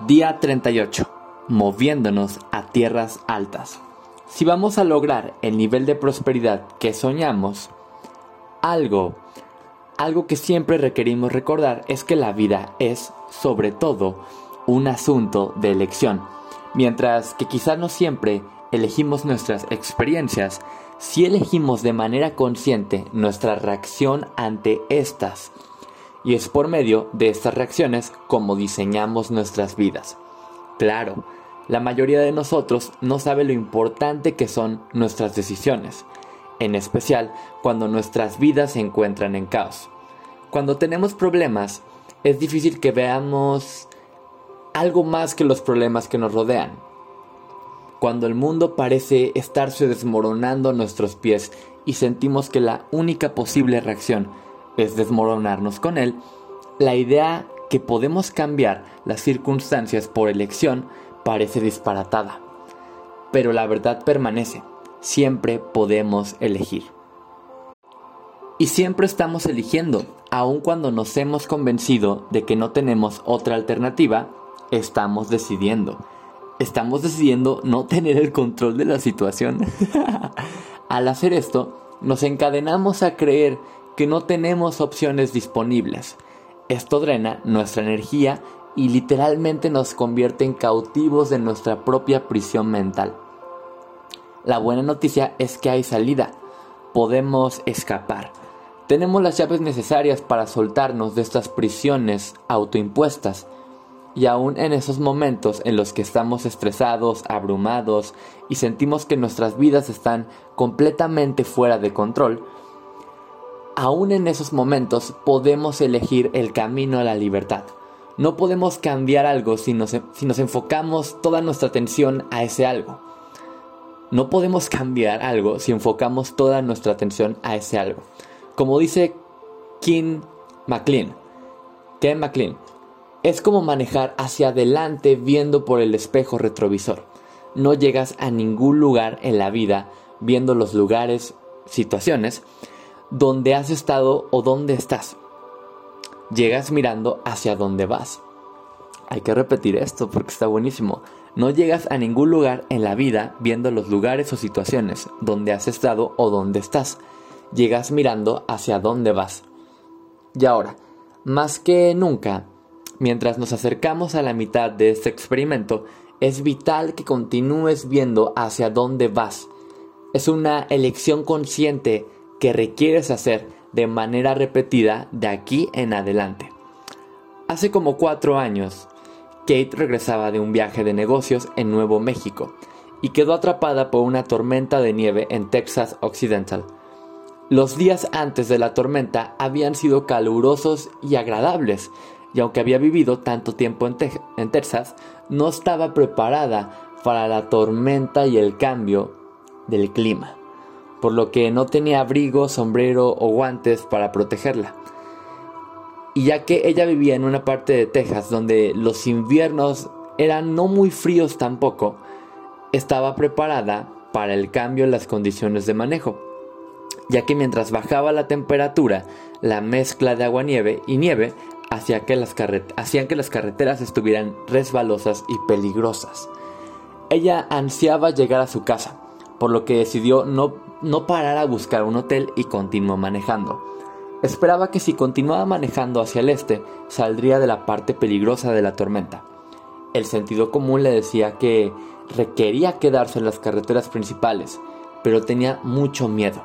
Día 38. Moviéndonos a tierras altas. Si vamos a lograr el nivel de prosperidad que soñamos, algo, algo que siempre requerimos recordar es que la vida es, sobre todo, un asunto de elección. Mientras que quizás no siempre elegimos nuestras experiencias, si elegimos de manera consciente nuestra reacción ante estas y es por medio de estas reacciones como diseñamos nuestras vidas. Claro, la mayoría de nosotros no sabe lo importante que son nuestras decisiones, en especial cuando nuestras vidas se encuentran en caos. Cuando tenemos problemas, es difícil que veamos algo más que los problemas que nos rodean. Cuando el mundo parece estarse desmoronando a nuestros pies y sentimos que la única posible reacción es desmoronarnos con él, la idea que podemos cambiar las circunstancias por elección parece disparatada. Pero la verdad permanece, siempre podemos elegir. Y siempre estamos eligiendo, aun cuando nos hemos convencido de que no tenemos otra alternativa, estamos decidiendo. Estamos decidiendo no tener el control de la situación. Al hacer esto, nos encadenamos a creer que no tenemos opciones disponibles. Esto drena nuestra energía y literalmente nos convierte en cautivos de nuestra propia prisión mental. La buena noticia es que hay salida. Podemos escapar. Tenemos las llaves necesarias para soltarnos de estas prisiones autoimpuestas. Y aún en esos momentos en los que estamos estresados, abrumados y sentimos que nuestras vidas están completamente fuera de control, aún en esos momentos podemos elegir el camino a la libertad. No podemos cambiar algo si nos, si nos enfocamos toda nuestra atención a ese algo. No podemos cambiar algo si enfocamos toda nuestra atención a ese algo. Como dice Kim McLean, Ken McLean, es como manejar hacia adelante viendo por el espejo retrovisor. No llegas a ningún lugar en la vida viendo los lugares, situaciones, donde has estado o dónde estás. Llegas mirando hacia dónde vas. Hay que repetir esto porque está buenísimo. No llegas a ningún lugar en la vida viendo los lugares o situaciones donde has estado o dónde estás. Llegas mirando hacia dónde vas. Y ahora, más que nunca, mientras nos acercamos a la mitad de este experimento, es vital que continúes viendo hacia dónde vas. Es una elección consciente que requieres hacer de manera repetida de aquí en adelante. Hace como cuatro años, Kate regresaba de un viaje de negocios en Nuevo México y quedó atrapada por una tormenta de nieve en Texas Occidental. Los días antes de la tormenta habían sido calurosos y agradables, y aunque había vivido tanto tiempo en, en Texas, no estaba preparada para la tormenta y el cambio del clima por lo que no tenía abrigo, sombrero o guantes para protegerla. Y ya que ella vivía en una parte de Texas donde los inviernos eran no muy fríos tampoco, estaba preparada para el cambio en las condiciones de manejo, ya que mientras bajaba la temperatura, la mezcla de agua-nieve y nieve hacía hacían que las carreteras estuvieran resbalosas y peligrosas. Ella ansiaba llegar a su casa, por lo que decidió no no parara a buscar un hotel y continuó manejando. Esperaba que si continuaba manejando hacia el este, saldría de la parte peligrosa de la tormenta. El sentido común le decía que requería quedarse en las carreteras principales, pero tenía mucho miedo.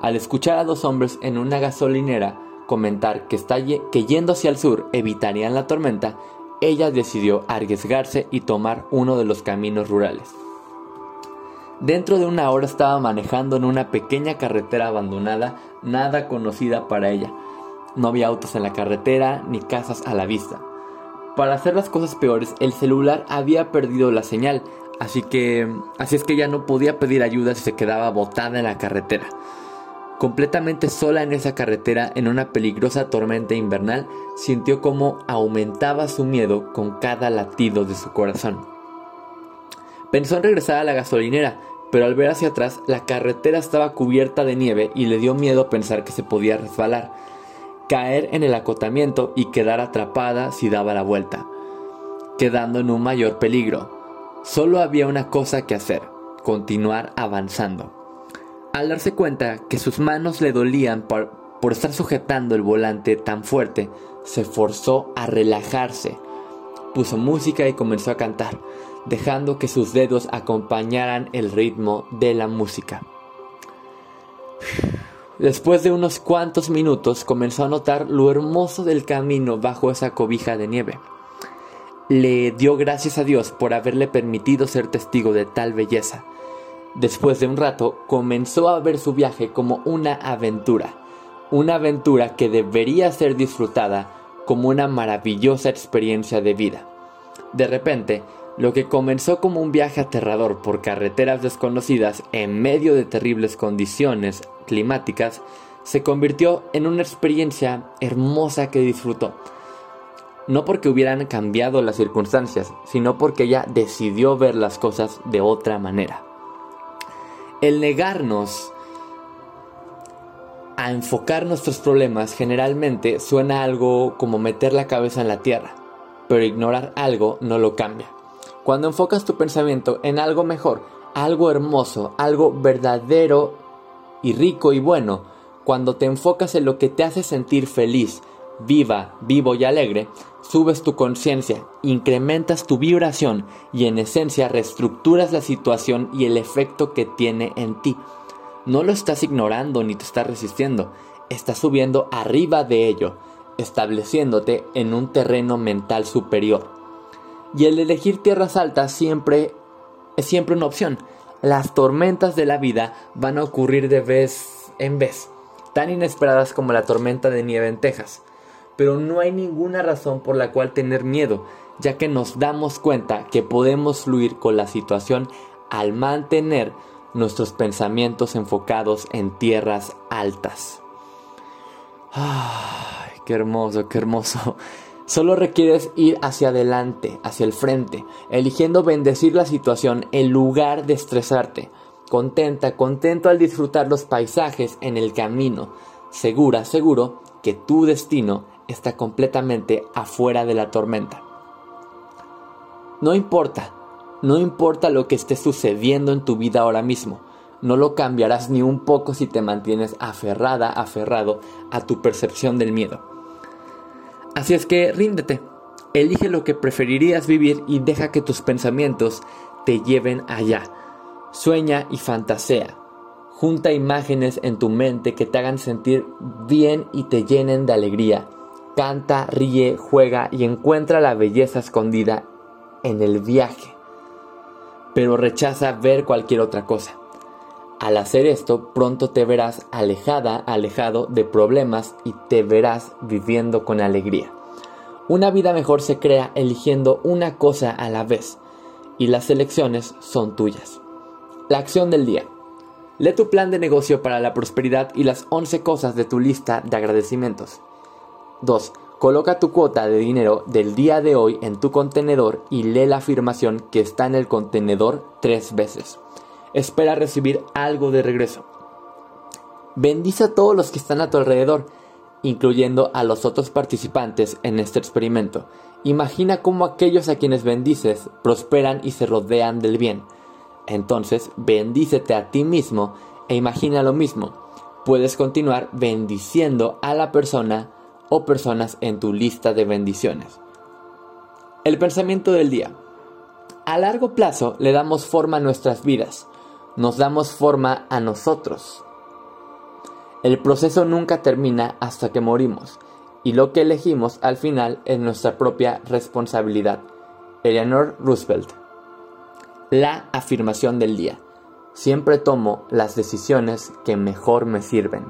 Al escuchar a dos hombres en una gasolinera comentar que, está que yendo hacia el sur evitarían la tormenta, ella decidió arriesgarse y tomar uno de los caminos rurales. Dentro de una hora estaba manejando en una pequeña carretera abandonada, nada conocida para ella. No había autos en la carretera ni casas a la vista. Para hacer las cosas peores, el celular había perdido la señal, así que así es que ya no podía pedir ayuda si se quedaba botada en la carretera. Completamente sola en esa carretera, en una peligrosa tormenta invernal, sintió cómo aumentaba su miedo con cada latido de su corazón. Pensó en regresar a la gasolinera, pero al ver hacia atrás la carretera estaba cubierta de nieve y le dio miedo pensar que se podía resbalar, caer en el acotamiento y quedar atrapada si daba la vuelta. quedando en un mayor peligro. Solo había una cosa que hacer, continuar avanzando. Al darse cuenta que sus manos le dolían por, por estar sujetando el volante tan fuerte, se forzó a relajarse. Puso música y comenzó a cantar, dejando que sus dedos acompañaran el ritmo de la música. Después de unos cuantos minutos comenzó a notar lo hermoso del camino bajo esa cobija de nieve. Le dio gracias a Dios por haberle permitido ser testigo de tal belleza. Después de un rato comenzó a ver su viaje como una aventura, una aventura que debería ser disfrutada como una maravillosa experiencia de vida. De repente, lo que comenzó como un viaje aterrador por carreteras desconocidas en medio de terribles condiciones climáticas se convirtió en una experiencia hermosa que disfrutó. No porque hubieran cambiado las circunstancias, sino porque ella decidió ver las cosas de otra manera. El negarnos a enfocar nuestros problemas generalmente suena algo como meter la cabeza en la tierra, pero ignorar algo no lo cambia. Cuando enfocas tu pensamiento en algo mejor, algo hermoso, algo verdadero y rico y bueno, cuando te enfocas en lo que te hace sentir feliz, viva, vivo y alegre, subes tu conciencia, incrementas tu vibración y en esencia reestructuras la situación y el efecto que tiene en ti. No lo estás ignorando ni te estás resistiendo, estás subiendo arriba de ello, estableciéndote en un terreno mental superior. Y el elegir tierras altas siempre es siempre una opción. Las tormentas de la vida van a ocurrir de vez en vez, tan inesperadas como la tormenta de nieve en Texas. Pero no hay ninguna razón por la cual tener miedo, ya que nos damos cuenta que podemos fluir con la situación al mantener nuestros pensamientos enfocados en tierras altas. Ay, qué hermoso, qué hermoso. Solo requieres ir hacia adelante, hacia el frente, eligiendo bendecir la situación en lugar de estresarte. Contenta, contento al disfrutar los paisajes en el camino. Segura, seguro que tu destino está completamente afuera de la tormenta. No importa, no importa lo que esté sucediendo en tu vida ahora mismo. No lo cambiarás ni un poco si te mantienes aferrada, aferrado a tu percepción del miedo. Así es que ríndete, elige lo que preferirías vivir y deja que tus pensamientos te lleven allá. Sueña y fantasea. Junta imágenes en tu mente que te hagan sentir bien y te llenen de alegría. Canta, ríe, juega y encuentra la belleza escondida en el viaje. Pero rechaza ver cualquier otra cosa. Al hacer esto, pronto te verás alejada, alejado de problemas y te verás viviendo con alegría. Una vida mejor se crea eligiendo una cosa a la vez y las elecciones son tuyas. La acción del día. Lee tu plan de negocio para la prosperidad y las 11 cosas de tu lista de agradecimientos. 2. Coloca tu cuota de dinero del día de hoy en tu contenedor y lee la afirmación que está en el contenedor tres veces espera recibir algo de regreso. Bendice a todos los que están a tu alrededor, incluyendo a los otros participantes en este experimento. Imagina cómo aquellos a quienes bendices prosperan y se rodean del bien. Entonces, bendícete a ti mismo e imagina lo mismo. Puedes continuar bendiciendo a la persona o personas en tu lista de bendiciones. El pensamiento del día. A largo plazo le damos forma a nuestras vidas nos damos forma a nosotros. El proceso nunca termina hasta que morimos y lo que elegimos al final es nuestra propia responsabilidad. Eleanor Roosevelt. La afirmación del día. Siempre tomo las decisiones que mejor me sirven.